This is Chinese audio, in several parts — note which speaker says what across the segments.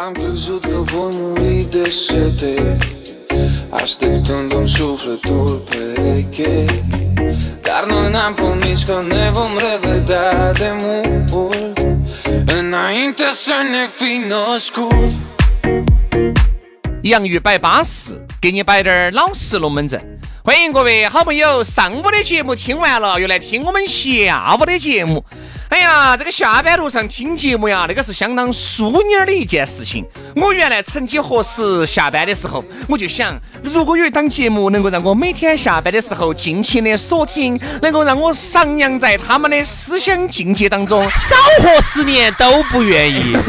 Speaker 1: Am crezut că voi muri de sete Așteptându-mi sufletul pereche Dar noi n-am promis că ne vom revedea de mult Înainte să ne fi născut
Speaker 2: 洋芋摆巴适，给你摆点儿老实龙门阵。欢迎各位好朋友，上午的节目听完了，又来听我们下午的节目。哎呀，这个下班路上听节目呀，那个是相当淑女儿的一件事情。我原来曾几何时下班的时候，我就想，如果有一档节目能够让我每天下班的时候尽情的所听，能够让我徜徉在他们的思想境界当中，
Speaker 3: 少活十年都不愿意。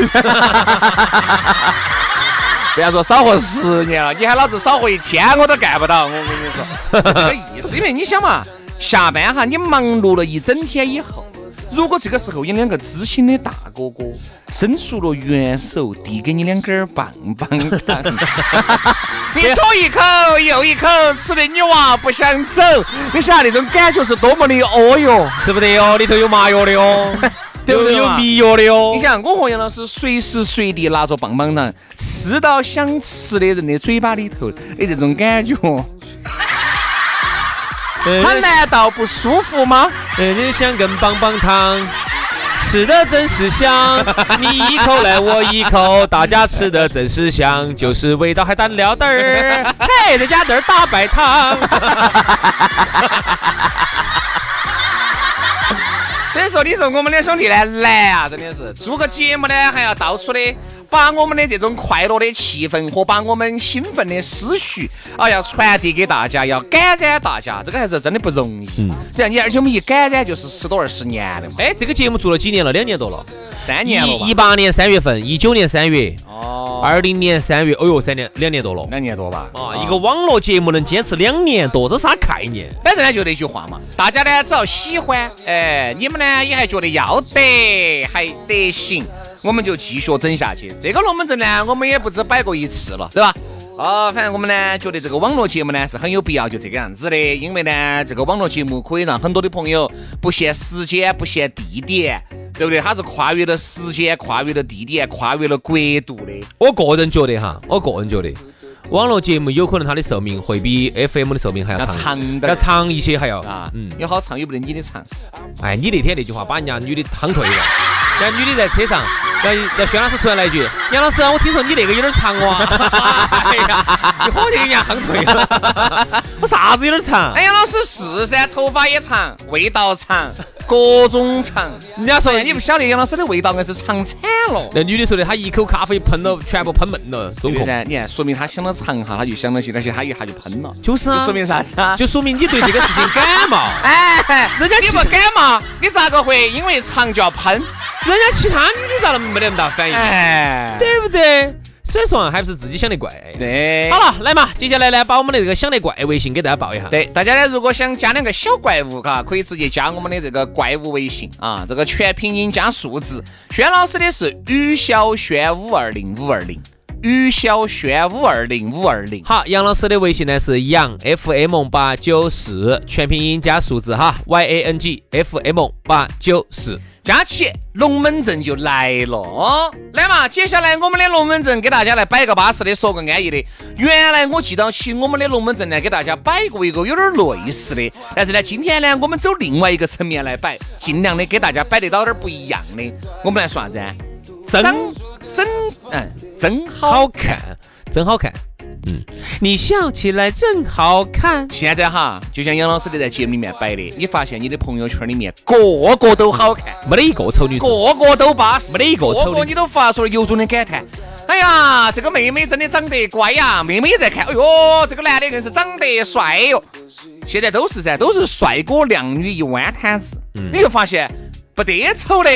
Speaker 2: 不要说少活十年了，你喊老子少活一天我都干不到。我跟你说，这个意思，因为你想嘛，下班哈，你忙碌了一整天以后，如果这个时候有两个知心的大哥哥伸出了援手，递给你两根棒棒糖，你左一口右一口，吃的你娃不想走，你想那种感觉是多么的哦哟。
Speaker 3: 吃不得哟，里头有麻药的哟，
Speaker 2: 对不对
Speaker 3: 有迷药的哟
Speaker 2: 你。想，我和杨老师随时随地拿着棒棒糖，吃到想吃的人的嘴巴里头的这种感觉，它难道不舒服吗？
Speaker 3: 嗯，你像根棒棒糖，吃的真是香。你一口来我一口，大家吃的真是香，就是味道还淡了点儿。嘿，再加点儿大白糖。
Speaker 2: 所以说，你说我们两兄弟呢难啊，真的是做个节目呢，还要到处的把我们的这种快乐的气氛和把我们兴奋的思绪啊，要传递给大家，要感染大家，这个还是真的不容易。嗯，这样你而且我们一感染就是十多二十年的嘛，
Speaker 3: 哎，这个节目做了几年了？两年多了。
Speaker 2: 三年了
Speaker 3: 一八年三月份，一九年三月，
Speaker 2: 哦，
Speaker 3: 二零年三月，哦哟，三年两年多了。
Speaker 2: 两年多吧。
Speaker 3: 啊，一个网络节目能坚持两年多，这啥概念？
Speaker 2: 反正呢，就那句话嘛，大家呢只要喜欢，哎，你们呢也还觉得要得，还得行，我们就继续整下去。这个龙门阵呢，我们也不止摆过一次了，对吧？啊，反正我们呢觉得这个网络节目呢是很有必要就这个样子的，因为呢这个网络节目可以让很多的朋友不限时间、不限地点，对不对？它是跨越了时间、跨越了地点、跨越了国度的。
Speaker 3: 我个人觉得哈，我个人觉得，网络节目有可能它的寿命会比 FM 的寿命还要
Speaker 2: 要
Speaker 3: 长，
Speaker 2: 长点
Speaker 3: 要长一些，还要
Speaker 2: 啊，
Speaker 3: 嗯，
Speaker 2: 有好长有不得你的长。
Speaker 3: 哎，你那天那句话把人家女的夯退了，人家女的在车上，然后然后轩老师突然来一句：“杨老师，我听说你那个有点长哦。”哎呀，一伙就给人家夯退了。我啥子有点长？
Speaker 2: 哎呀，老师是噻，头发也长，味道长，各种长。
Speaker 3: 人家说
Speaker 2: 的你不晓得杨老师的味道硬是长惨了。
Speaker 3: 那女的说的，她一口咖啡喷了，全部喷闷了，中控。
Speaker 2: 噻，你看，说明她想到长哈，她就想到些，而且她一下就喷了，
Speaker 3: 就是啊，
Speaker 2: 就说明啥子啊？
Speaker 3: 就说明你对这个事情感冒。
Speaker 2: 哎，
Speaker 3: 人家
Speaker 2: 你不感冒，你咋个会因为长就要喷？
Speaker 3: 人家其他女的咋能没得那么大反应？
Speaker 2: 哎，
Speaker 3: 对不对？所以说啊还不是自己想得怪。
Speaker 2: 对
Speaker 3: 好了，来嘛，接下来呢，把我们的这个想得怪微信给大家报一下。
Speaker 2: 对，大家呢，如果想加两个小怪物，嘎，可以直接加我们的这个怪物微信啊，这个全拼音加数字。轩老师的是于小轩五二零五二零，于小轩五二零五二零。
Speaker 3: 好，杨老师的微信呢是杨 FM 八九四，全拼音加数字哈，Y A N G F M 八九四。
Speaker 2: 加起龙门阵就来了哦！来嘛，接下来我们的龙门阵给大家来摆个巴适的，说个安逸的。原来我记到起我们的龙门阵呢，给大家摆过一个有点类似的，但是呢，今天呢，我们走另外一个层面来摆，尽量的给大家摆得到点儿不一样的。我们来说啥子啊？
Speaker 3: 真
Speaker 2: 真嗯真好
Speaker 3: 好看，真好看。嗯，你笑起来真好看。
Speaker 2: 现在哈，就像杨老师的在节目里面摆的，你发现你的朋友圈里面个个都好看，
Speaker 3: 没得一个丑女，
Speaker 2: 个个都巴适，
Speaker 3: 没得一个丑的
Speaker 2: 个个你都发出了由衷的感叹。哎呀，这个妹妹真的长得乖呀！妹妹也在看，哎呦，这个男的更是长得帅哟。现在都是噻，都是帅哥靓女一弯摊子，你就发现不得丑的，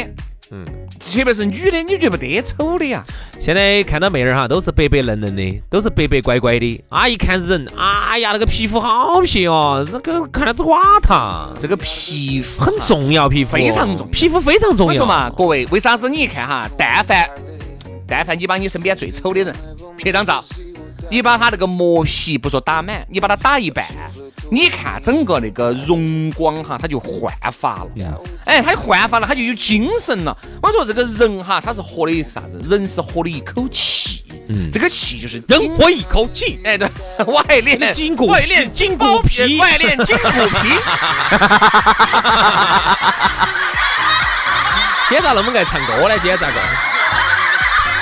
Speaker 2: 嗯，特别是女的，你觉得不得丑的呀？
Speaker 3: 现在看到妹儿哈，都是白白嫩嫩的，都是白白乖乖的。啊，一看人，哎呀，那个皮肤好皮哦，那个看那只瓦塌。
Speaker 2: 这个皮肤
Speaker 3: 很重要，皮肤
Speaker 2: 非常重要
Speaker 3: 皮肤非常重要
Speaker 2: 我说嘛，各位，为啥子你一看哈，但凡但凡你把你身边最丑的人拍张照，你把它那个磨皮不说打满，你把它打一半，你看整个那个容光哈，它就焕发了。哎，它焕发了，它就有精神了。我说这个人哈，他是活的啥子？人是活的一口气。嗯，这个气就是
Speaker 3: 人活一口气。
Speaker 2: 哎，对，外练
Speaker 3: 筋骨
Speaker 2: 外练
Speaker 3: 筋骨皮，
Speaker 2: 外练筋骨皮。
Speaker 3: 今天咋那么爱唱歌呢？今天咋个？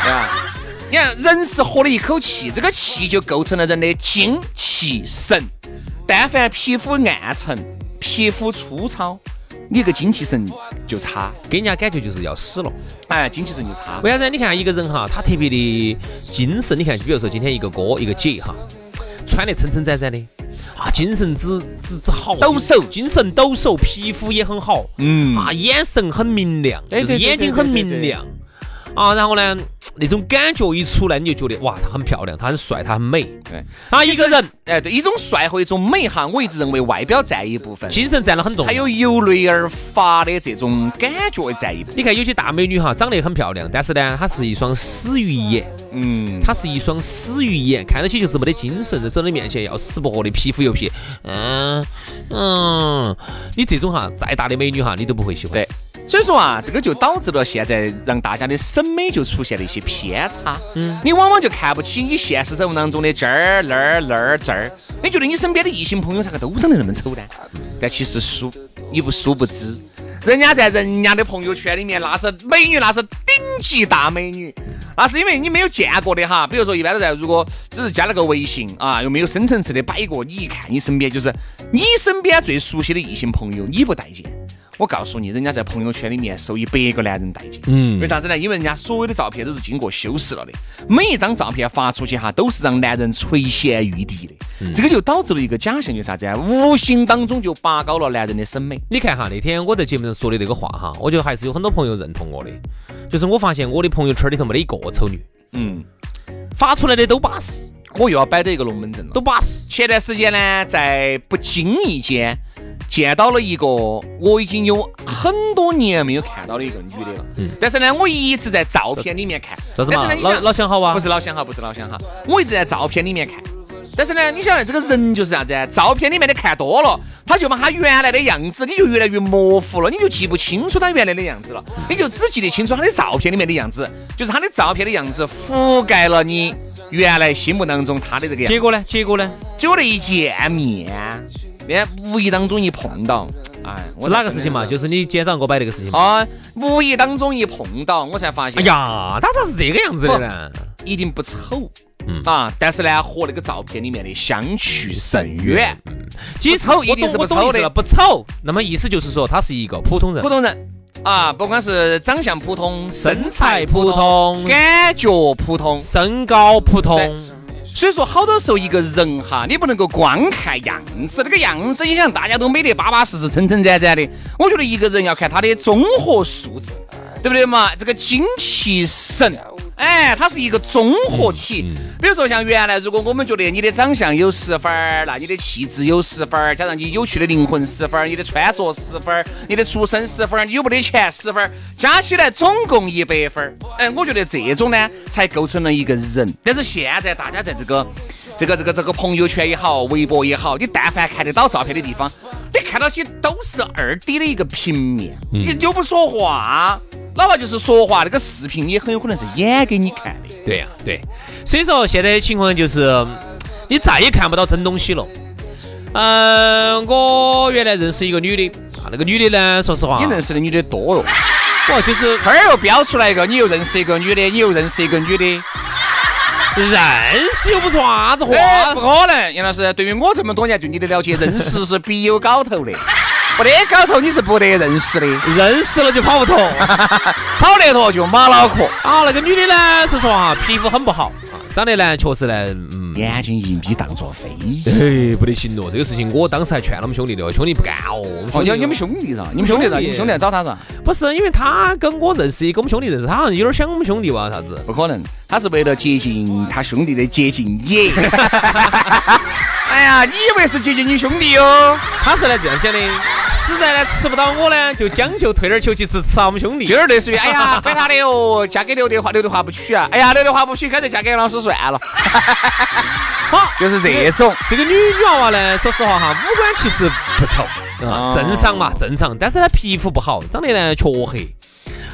Speaker 2: 对吧？你看，人是活了一口气，这个气就构成了人的精气神。但凡皮肤暗沉、皮肤粗糙，你个精气神就差，
Speaker 3: 给人家感觉就是要死了。
Speaker 2: 哎，精气神就差。
Speaker 3: 为啥子？你看一个人哈，他特别的精神。你看，比如说今天一个哥一个姐哈，穿得撑撑展展的啊，精神之之之好，
Speaker 2: 抖擞
Speaker 3: 精神抖擞，皮肤也很好，
Speaker 2: 嗯
Speaker 3: 啊，眼神很明亮，就是
Speaker 2: 对
Speaker 3: 眼睛很明亮啊。然后呢，那种感觉一出来，你就觉得哇，她很漂亮，她很帅，她很美
Speaker 2: 对
Speaker 3: 啊。一个人
Speaker 2: 哎，对，一种帅和一种美哈，我一直认为外表占一部分，
Speaker 3: 精神占了很多，
Speaker 2: 还有由内而发的这种感觉占一部分。
Speaker 3: 你看有些大美女哈，长得很漂亮，但是呢，她是一双死鱼眼，
Speaker 2: 嗯，
Speaker 3: 她是一双死鱼眼，看到起就是没得精神，在整你面前要死不活的，皮肤又皮，嗯嗯，你这种哈，再大的美女哈，你都不会喜欢。
Speaker 2: 对，所以说啊，这个就导致了现在让大家的审美就出现了一些偏差。嗯，你往往就看不起你现实生活当中的这儿那儿那儿这儿，你觉得你身边的异性朋友咋个都长得那么丑呢？但其实殊你不殊不知，人家在人家的朋友圈里面那是美女，那是顶级大美女，那是因为你没有见过的哈。比如说，一般都在如果只是加了个微信啊，又没有深层次的摆过，你一看你身边就是你身边最熟悉的异性朋友，你不待见。我告诉你，人家在朋友圈里面受一百个男人待见。
Speaker 3: 嗯
Speaker 2: 为啥子呢？因为人家所有的照片都是经过修饰了的，每一张照片发出去哈，都是让男人垂涎欲滴的。这个就导致了一个假象，就是啥子啊？无形当中就拔高了男人的审美。
Speaker 3: 你看哈，那天我在节目上说的那个话哈，我觉得还是有很多朋友认同我的，就是我发现我的朋友圈里头没得一个丑女，
Speaker 2: 嗯，
Speaker 3: 发出来的都巴适，
Speaker 2: 我又要摆到一个龙门阵了。
Speaker 3: 都巴适。
Speaker 2: 前段时间呢，在不经意间见到了一个我已经有很多年没有看到的一个女的了。嗯，但是呢，我一直在照片里面看。
Speaker 3: 啥子嘛
Speaker 2: 但是呢，？
Speaker 3: 老老乡好啊？
Speaker 2: 不是老乡好，不是老乡好，我一直在照片里面看。但是呢，你晓得这个人就是啥子啊？照片里面的看多了，他就把他原来的样子，你就越来越模糊了，你就记不清楚他原来的样子了，你就只记得清楚他的照片里面的样子，就是他的照片的样子覆盖了你原来心目当中他的这个样子。
Speaker 3: 结果呢？结果呢？
Speaker 2: 结果那一见面，那无意当中一碰到，哎，我
Speaker 3: 哪个事情嘛？就是你今天早上给我摆那个事情嘛。
Speaker 2: 啊，无意当中一碰到，我才发现，
Speaker 3: 哎，呀，他咋是这个样子的呢？
Speaker 2: 一定不丑，
Speaker 3: 嗯
Speaker 2: 啊，但是呢，和那个照片里面的相去甚远。
Speaker 3: 其实
Speaker 2: 丑一定是不丑的
Speaker 3: 不丑。那么意思就是说他是一个普通人
Speaker 2: 普，通人啊，不管是长相普通、
Speaker 3: 身材普通
Speaker 2: 感觉普通，
Speaker 3: 身高普通。
Speaker 2: 所以说，好多时候一个人哈，你不能够光看样子，那个样子，你想大家都美得巴巴适适、撑撑展展的。我觉得一个人要看他的综合素质，对不对嘛？这个精气神，哎，它是一个综合体。比如说像原来，如果我们觉得你的长相有十分儿，那你的气质有十分儿，加上你有趣的灵魂十分儿，你的穿着十分儿，你的出身十分儿，你有没得钱十分儿，加起来总共一百分儿。哎，我觉得这种呢，才构成了一个人。但是现在大家在这个这个这个这个朋友圈也好，微博也好，你但凡看得到照片的地方，你看到些都是二 D 的一个平面，你又不说话，哪怕就是说话，那个视频也很有可能是演给你看的。
Speaker 3: 对呀、对。所以说现在的情况就是，嗯你再也看不到真东西了。嗯、我原来认识一个女的，啊，那个女的呢，说实话，
Speaker 2: 你认识的女的多了，
Speaker 3: 哇就是
Speaker 2: 这儿又标出来一个，你又认识一个女的，你又认识一个女的，
Speaker 3: 认识又不说啥子话。
Speaker 2: 不可能。杨老师，对于我这么多年对你的了解，认识是必有搞头的，没得搞头你是不得认识的，
Speaker 3: 认识了就跑不脱。
Speaker 2: 跑得脱就马脑壳。
Speaker 3: 啊，那个女的呢，说实话哈，皮肤很不好啊，长得呢确实呢，嗯。
Speaker 2: 眼睛一眯当做飞机。
Speaker 3: 哎，不得行咯！这个事情我当时还劝他们兄弟的，兄弟不干哦。
Speaker 2: 哦，你你们兄弟噻，你们兄弟噻，你们兄弟来找他噻？
Speaker 3: 不是，因为他跟我认识一个，我们兄弟认识，他好像有点想我们兄弟吧，啥子？
Speaker 2: 不可能，他是为了接近他兄弟的接近你。哎呀，你以为是接近你兄弟哟？
Speaker 3: 他是来这样想的，实在呢吃不到我呢，就将就退点球去吃吃下我们兄弟。
Speaker 2: 就有点类似于，哎呀，管他的哟，嫁给刘德华，刘德华不娶啊。哎呀，刘德华不娶，干脆嫁给老师算了。好，就是这种。
Speaker 3: 这个女女娃娃呢，说实话哈，五官其实不丑啊，正常嘛，正常。但是呢，皮肤不好，长得呢黢黑。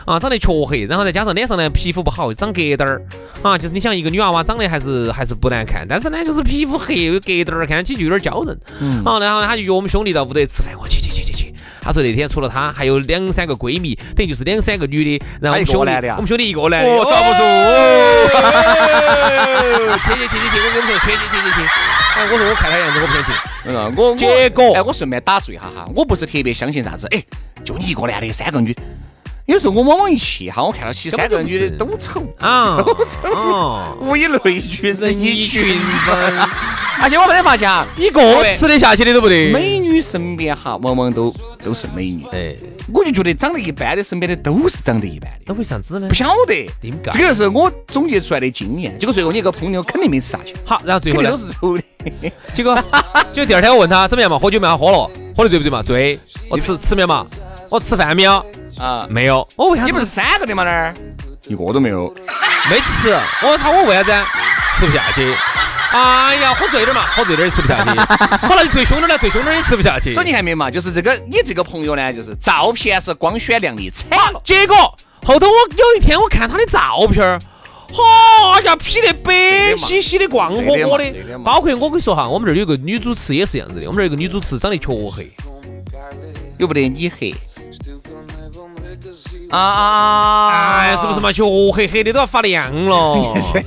Speaker 3: 啊，长得黢黑，然后再加上脸上呢皮肤不好，长疙瘩儿啊，就是你想一个女娃娃长得还是还是不难看，但是呢就是皮肤黑有疙瘩儿，看起就有点娇人。嗯，好，然后呢他就约我们兄弟到屋头吃饭，我去去去去去。他说那天除了他，还有两三个闺蜜，等于就是两三个女的，然后我们兄弟，我们兄弟一个男的，
Speaker 2: 哦，遭不住。
Speaker 3: 去去去去去，我跟你说，去去去去去。哎，我说我看他样子，我不想去。
Speaker 2: 嗯我
Speaker 3: 结果，
Speaker 2: 哎，我顺便打住一下哈，我不是特别相信啥子，哎，就你一个男的，三个女。有时候我往往一去哈，我看到其实三个女的都丑啊，都丑，物以类聚，人以群分。而且我没得发现啊，
Speaker 3: 一个吃得下去的都不得。
Speaker 2: 美女身边哈，往往都都是美女。哎，我就觉得长得一般的身边的都是长得一般的。
Speaker 3: 那为啥子呢？
Speaker 2: 不晓得，这个是我总结出来的经验。结果最后你一个朋友肯定没吃下去。
Speaker 3: 好，然后最后呢？
Speaker 2: 都是丑的。
Speaker 3: 结果，结果第二天我问他怎么样嘛？喝酒没有？喝了，喝的对不对嘛？醉。我吃吃没有嘛？我吃饭没有？啊，没有，我为啥？
Speaker 2: 你不是三个的吗？那儿一个都没有，
Speaker 3: 没吃。我他我为啥子吃不下去？哎呀，喝醉点嘛，喝醉点 也吃不下去。好了，最凶点呢，最凶点也吃不下去。
Speaker 2: 所以你看没嘛？就是这个，你这个朋友呢，就是照片是光鲜亮丽，惨了。
Speaker 3: 结果后头我有一天我看他的照片儿，哈呀，P 得白兮兮的，光火火的。包括我跟你说哈，我们这儿有个女主持也是这样子的，我们这儿有个女主持长得黢黑，
Speaker 2: 有不得你黑？啊啊！
Speaker 3: 哎，是不是嘛？黢黑黑的都要发亮了。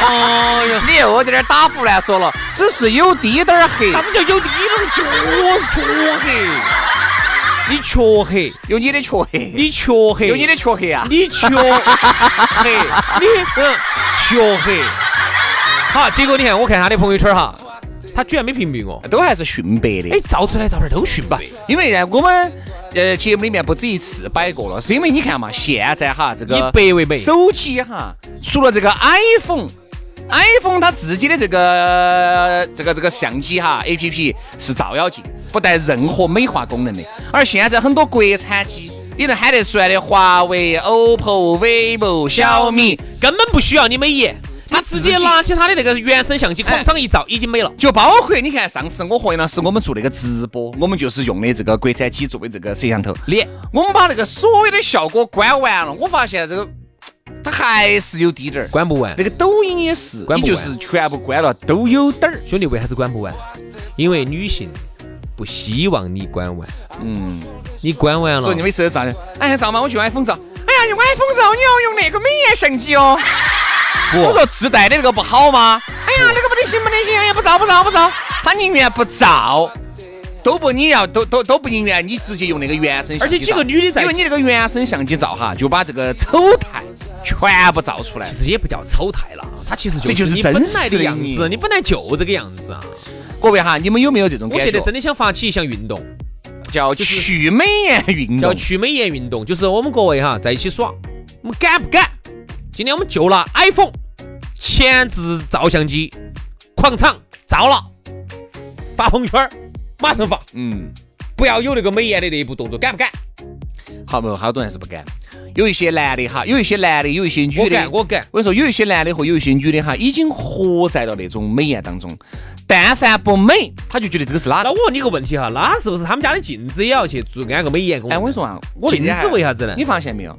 Speaker 2: 哎呀，你又在这儿打胡乱说了，只是有滴点儿黑。
Speaker 3: 啥子叫有滴点儿？黢黢黑。你黢黑，
Speaker 2: 有你的黢黑。
Speaker 3: 你黢黑，
Speaker 2: 有你的黢黑啊。
Speaker 3: 你黢黑，你嗯黢黑。好，结果你看，我看他的朋友圈哈，他居然没屏蔽我，
Speaker 2: 都还是逊白的。
Speaker 3: 哎，照出来照片都逊白，
Speaker 2: 因为呢，我们。呃，节目里面不止一次摆过了，是因为你看嘛，现在哈这个
Speaker 3: 以白为美，
Speaker 2: 手机哈，除了这个 iPhone，iPhone 它自己的这个这个这个相机哈，APP 是照妖镜，不带任何美化功能的。而现在很多国产机，你能喊得出来的华为、OPPO、vivo、小米，
Speaker 3: 根本不需要你美颜。他直接拿起他的那个原生相机，广场一照，已经没了。
Speaker 2: 就包括你看，上次我和杨老师我们做那个直播，我们就是用的这个国产机作为这个摄像头。
Speaker 3: 脸，
Speaker 2: 我们把那个所有的效果关完了，我发现这个它还是有滴点儿，
Speaker 3: 关不完。
Speaker 2: 那个抖音也是，你就是全部关了都有点儿。
Speaker 3: 兄弟，为啥子关不完？因为女性不希望你关完。嗯，你关完了，
Speaker 2: 所以你每次都照的。哎，照嘛，我用 iPhone 照。哎呀，用 iPhone 照，你要用那个美颜相机哦。我说自带的那个不好吗？哎呀，那个不得行不得行，哎呀不照不照不照，他宁愿不照，都不你要都都都不宁愿你直接用那个原生相
Speaker 3: 机而且几个女的在，
Speaker 2: 因为你那个原生相机照哈，就把这个丑态全部照出来。
Speaker 3: 其实也不叫丑态了，它其实
Speaker 2: 这就是
Speaker 3: 你本来的样子，你本来就这个样子啊。
Speaker 2: 各位哈，你们有没有这种感
Speaker 3: 觉？我现在真的想发起一项运动，
Speaker 2: 叫去美颜运动，
Speaker 3: 叫去美颜运动，就是我们各位哈在一起耍，我们敢不敢？今天我们就拿 iPhone 前置照相机，狂场照了，发朋友圈，马上发。嗯，不要有那个美颜的那一步动作，敢不敢？
Speaker 2: 好不？好多人还是不敢。有一些男的哈，有一些男的，有一些女的，
Speaker 3: 我敢，我敢。
Speaker 2: 我跟你说，有一些男的和有一些女的哈，已经活在了那种美颜当中。但凡不美，他就觉得这个是哪？
Speaker 3: 那我问你个问题哈，那是不是他们家的镜子也要去做安个美颜功能？
Speaker 2: 哎，我跟你说啊，
Speaker 3: 镜子为啥子呢？
Speaker 2: 你发现没有？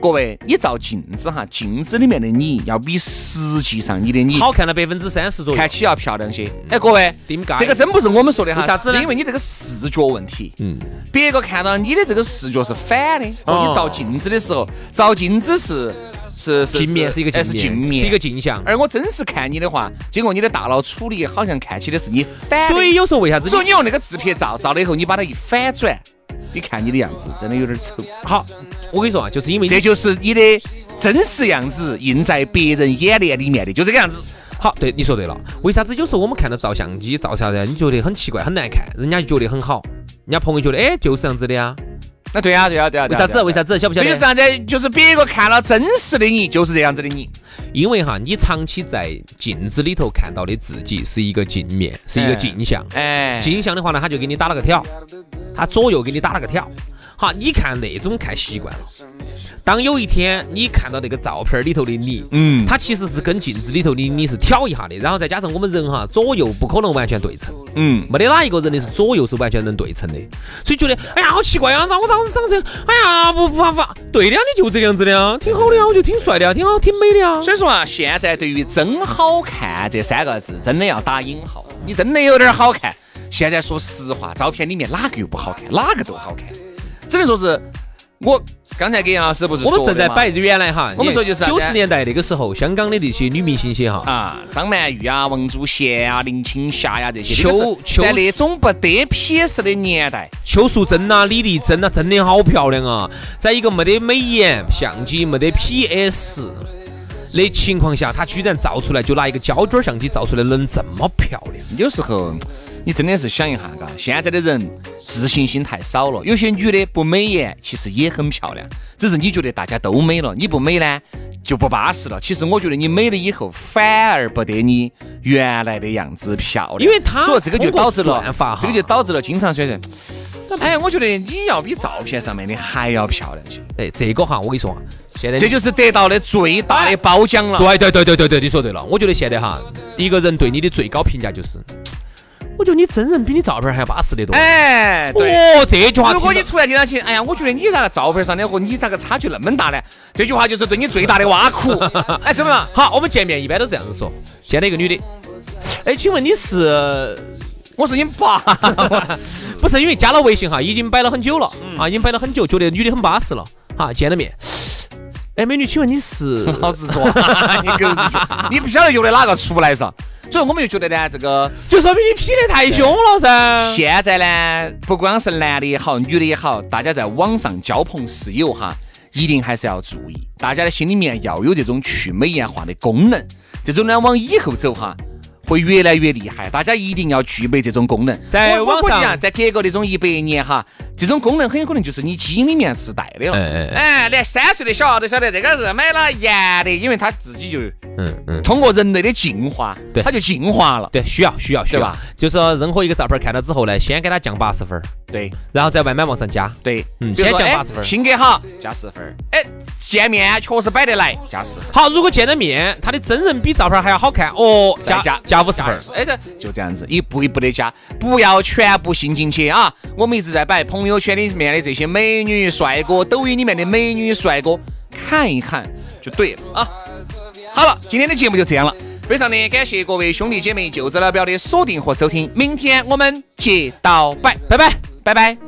Speaker 2: 各位，你照镜子哈，镜子里面的你要比实际上你的你
Speaker 3: 好看了百分之三十左右。
Speaker 2: 看起要漂亮些。哎，各位，这个真不是我们说的哈，
Speaker 3: 为啥子呢
Speaker 2: 是因为你这个视觉问题。
Speaker 3: 嗯，
Speaker 2: 别个看到你的这个视觉是反的，
Speaker 3: 哦
Speaker 2: 哦，你照镜子的时候，照镜子是是是
Speaker 3: 镜面是一个
Speaker 2: 哎
Speaker 3: 镜面，
Speaker 2: 是镜面，
Speaker 3: 是一个镜像。
Speaker 2: 而我真实看你的话，经过你的大脑处理，好像看起的是你反。
Speaker 3: 所以有时候为啥子
Speaker 2: 所以你用那个自拍照照了以后，你把它一反转，你看你的样子真的有点丑。
Speaker 3: 好？我跟你说啊，就是因为
Speaker 2: 这就是你的真实样子映在别人眼帘里面的，就这个样子。
Speaker 3: 好，对，你说对了。为啥子有时候我们看到照相机照下来，你觉得很奇怪、很难看，人家就觉得很好，人家朋友觉得哎就是这样子的呀？
Speaker 2: 那对呀，对呀，对呀。
Speaker 3: 为啥子？为啥子？晓不晓得？
Speaker 2: 这就是啥子？就是别个看了真实的你，就是这样子的你。
Speaker 3: 因为哈，你长期在镜子里头看到的自己是一个镜面，是一个镜像。
Speaker 2: 哎，
Speaker 3: 镜像的话呢，他就给你打了个挑，他左右给你打了个挑。好，你看那种看习惯了。当有一天你看到那个照片里头的你，
Speaker 2: 嗯，
Speaker 3: 它其实是跟镜子里头的你是挑一下的，然后再加上我们人哈左右不可能完全对称，
Speaker 2: 嗯，
Speaker 3: 没得哪一个人的是左右是完全能对称的，所以觉得哎呀好奇怪啊，那我当时长这样，哎呀不不不，对的呀，你就这个样子的呀，挺好的呀，我觉得挺帅的呀，挺好，挺美的呀。
Speaker 2: 所以说啊，现在对于“真好看”这三个字，真的要打引号。你真的有点好看。现在说实话，照片里面哪个又不好看？哪个都好看，只能说是我刚才给杨老师不是
Speaker 3: 我们正在摆原来哈，
Speaker 2: 我们说就是
Speaker 3: 九十年代那个时候，香港的那些女明星些哈，
Speaker 2: 啊，张曼玉啊、王祖贤啊、林青霞呀、这些，在那种不得 PS 的年代，
Speaker 3: 邱淑贞呐、李丽珍呐，真的好漂亮啊！在一个没得美颜相机、没得 PS 的情况下，她居然照出来就拿一个胶卷相机照出来能这么漂亮。
Speaker 2: 有时候你真的是想一下，嘎，现在的人自信心太少了。有些女的不美颜，其实也很漂亮，只是你觉得大家都美了，你不美呢就不巴适了。其实我觉得你美了以后，反而不得你原来的样子漂亮，
Speaker 3: 因为她
Speaker 2: 所以这个就导致了这个就导致了经常说人，哎，我觉得你要比照片上面的还要漂亮些，
Speaker 3: 哎，这个哈，我跟你说啊，现在
Speaker 2: 这就是得到的最大的褒奖了。
Speaker 3: 对对对对对对，你说对了。我觉得现在哈，一个人对你的最高评价就是，我觉得你真人比你照片还要巴适得多。
Speaker 2: 哎，对。
Speaker 3: 哦，这句话
Speaker 2: 如果你突然听到起，哎呀，我觉得你咋个照片上的和你咋个差距那么大呢？这句话就是对你最大的挖苦。哎，怎么样？
Speaker 3: 好，我们见面一般都这样子说。见了一个女的，哎，请问你是？
Speaker 2: 我是你爸。
Speaker 3: 不是因为加了微信哈，已经摆了很久了、啊，已经摆了很久，觉得女的很巴适了。哈，见了面，哎，美女，请问你是？
Speaker 2: 老子说，你狗日！你不晓得用的哪个出来噻？所以我们就觉得呢，这个
Speaker 3: 就说明你劈得太凶了噻。
Speaker 2: 现在呢，不光是男的也好，女的也好，大家在网上交朋室友哈，一定还是要注意，大家的心里面要有这种去美颜化的功能。这种呢，往以后走哈。会越来越厉害，大家一定要具备这种功能。
Speaker 3: 在网上
Speaker 2: 我我估计啊，再隔个那种一百年哈，这种功能很有可能就是你基因里面自带的了。
Speaker 3: 哎哎
Speaker 2: 哎，连三岁的小孩都晓得这个是买了盐的，因为他自己就
Speaker 3: 嗯嗯，
Speaker 2: 通过人类的进化，
Speaker 3: 对
Speaker 2: 他就进化了。
Speaker 3: 对，需要需要需要？就说任何一个照片看到之后呢，先给他降八十分儿，
Speaker 2: 对
Speaker 3: 然后再慢慢往上加。
Speaker 2: 对，
Speaker 3: 先降八十分
Speaker 2: 性格好加十分儿，哎，见面确实摆得来加十分。
Speaker 3: 好，如果见了面，他的真人比照片还要好看，哦，加
Speaker 2: 再加
Speaker 3: 加五十分儿。
Speaker 2: 哎，这就这样子，一步一步的加，不要全部信进去啊！我们一直在摆朋朋友圈里面的这些美女帅哥，抖音里面的美女帅哥，看一看就对了啊！好了，今天的节目就这样了，非常的感谢各位兄弟姐妹、舅子老表的锁定和收听，明天我们接到拜，拜拜，拜
Speaker 4: 拜。